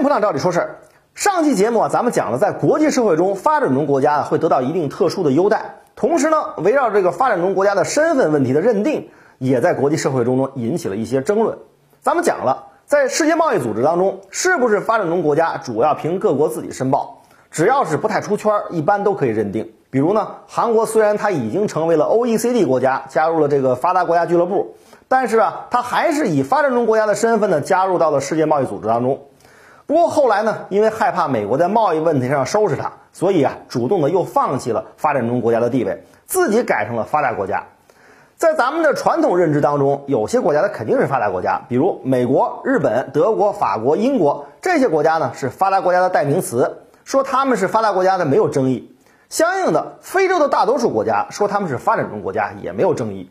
迎普朗照理说事儿。上期节目啊，咱们讲了在国际社会中，发展中国家啊会得到一定特殊的优待，同时呢，围绕这个发展中国家的身份问题的认定，也在国际社会中呢引起了一些争论。咱们讲了，在世界贸易组织当中，是不是发展中国家主要凭各国自己申报，只要是不太出圈，一般都可以认定。比如呢，韩国虽然它已经成为了 OECD 国家，加入了这个发达国家俱乐部，但是啊，它还是以发展中国家的身份呢加入到了世界贸易组织当中。不过后来呢，因为害怕美国在贸易问题上收拾他，所以啊，主动的又放弃了发展中国家的地位，自己改成了发达国家。在咱们的传统认知当中，有些国家它肯定是发达国家，比如美国、日本、德国、法国、英国这些国家呢是发达国家的代名词，说他们是发达国家的没有争议。相应的，非洲的大多数国家说他们是发展中国家也没有争议。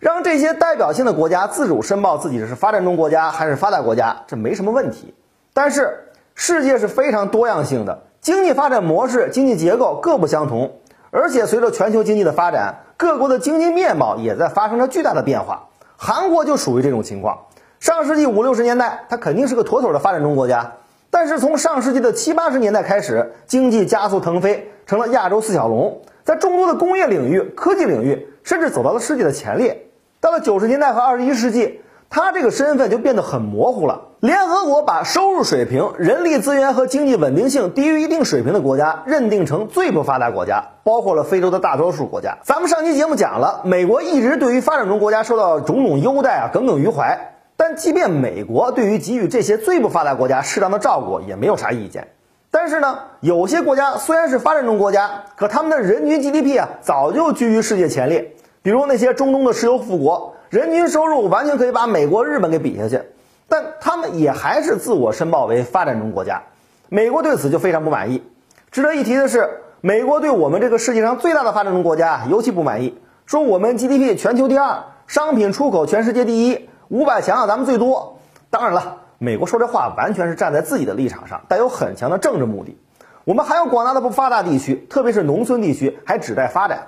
让这些代表性的国家自主申报自己是发展中国家还是发达国家，这没什么问题。但是世界是非常多样性的，经济发展模式、经济结构各不相同，而且随着全球经济的发展，各国的经济面貌也在发生着巨大的变化。韩国就属于这种情况。上世纪五六十年代，它肯定是个妥妥的发展中国家，但是从上世纪的七八十年代开始，经济加速腾飞，成了亚洲四小龙，在众多的工业领域、科技领域，甚至走到了世界的前列。到了九十年代和二十一世纪。他这个身份就变得很模糊了。联合国把收入水平、人力资源和经济稳定性低于一定水平的国家认定成最不发达国家，包括了非洲的大多数国家。咱们上期节目讲了，美国一直对于发展中国家受到种种优待啊耿耿于怀。但即便美国对于给予这些最不发达国家适当的照顾也没有啥意见。但是呢，有些国家虽然是发展中国家，可他们的人均 GDP 啊早就居于世界前列，比如那些中东的石油富国。人均收入完全可以把美国、日本给比下去，但他们也还是自我申报为发展中国家。美国对此就非常不满意。值得一提的是，美国对我们这个世界上最大的发展中国家尤其不满意，说我们 GDP 全球第二，商品出口全世界第一，五百强啊咱们最多。当然了，美国说这话完全是站在自己的立场上，带有很强的政治目的。我们还有广大的不发达地区，特别是农村地区，还指待发展。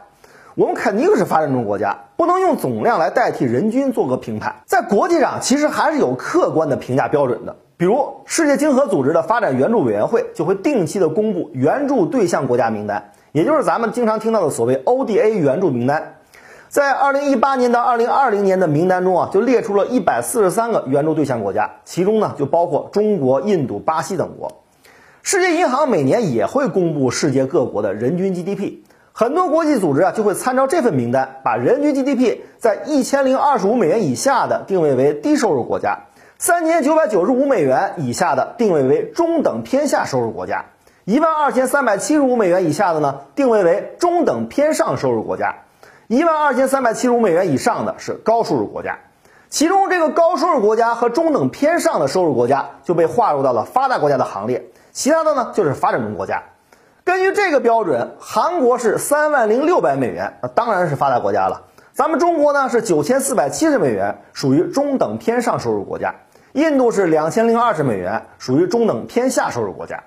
我们肯定是发展中国家，不能用总量来代替人均做个评判。在国际上，其实还是有客观的评价标准的。比如，世界经合组织的发展援助委员会就会定期的公布援助对象国家名单，也就是咱们经常听到的所谓 ODA 援助名单。在2018年到2020年的名单中啊，就列出了一百四十三个援助对象国家，其中呢就包括中国、印度、巴西等国。世界银行每年也会公布世界各国的人均 GDP。很多国际组织啊，就会参照这份名单，把人均 GDP 在一千零二十五美元以下的定位为低收入国家，三千九百九十五美元以下的定位为中等偏下收入国家，一万二千三百七十五美元以下的呢，定位为中等偏上收入国家，一万二千三百七十五美元以上的是高收入国家。其中这个高收入国家和中等偏上的收入国家就被划入到了发达国家的行列，其他的呢就是发展中国家。根据这个标准，韩国是三万零六百美元，那当然是发达国家了。咱们中国呢是九千四百七十美元，属于中等偏上收入国家。印度是两千零二十美元，属于中等偏下收入国家。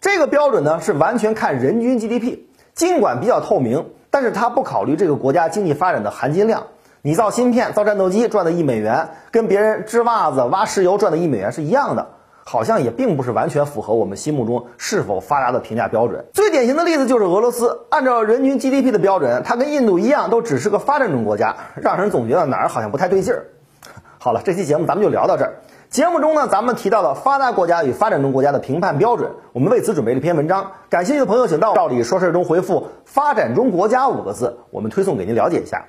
这个标准呢是完全看人均 GDP，尽管比较透明，但是它不考虑这个国家经济发展的含金量。你造芯片、造战斗机赚的一美元，跟别人织袜子、挖石油赚的一美元是一样的。好像也并不是完全符合我们心目中是否发达的评价标准。最典型的例子就是俄罗斯，按照人均 GDP 的标准，它跟印度一样，都只是个发展中国家，让人总觉得哪儿好像不太对劲儿。好了，这期节目咱们就聊到这儿。节目中呢，咱们提到了发达国家与发展中国家的评判标准，我们为此准备了一篇文章。感兴趣的朋友，请到“照理说事”中回复“发展中国家”五个字，我们推送给您了解一下。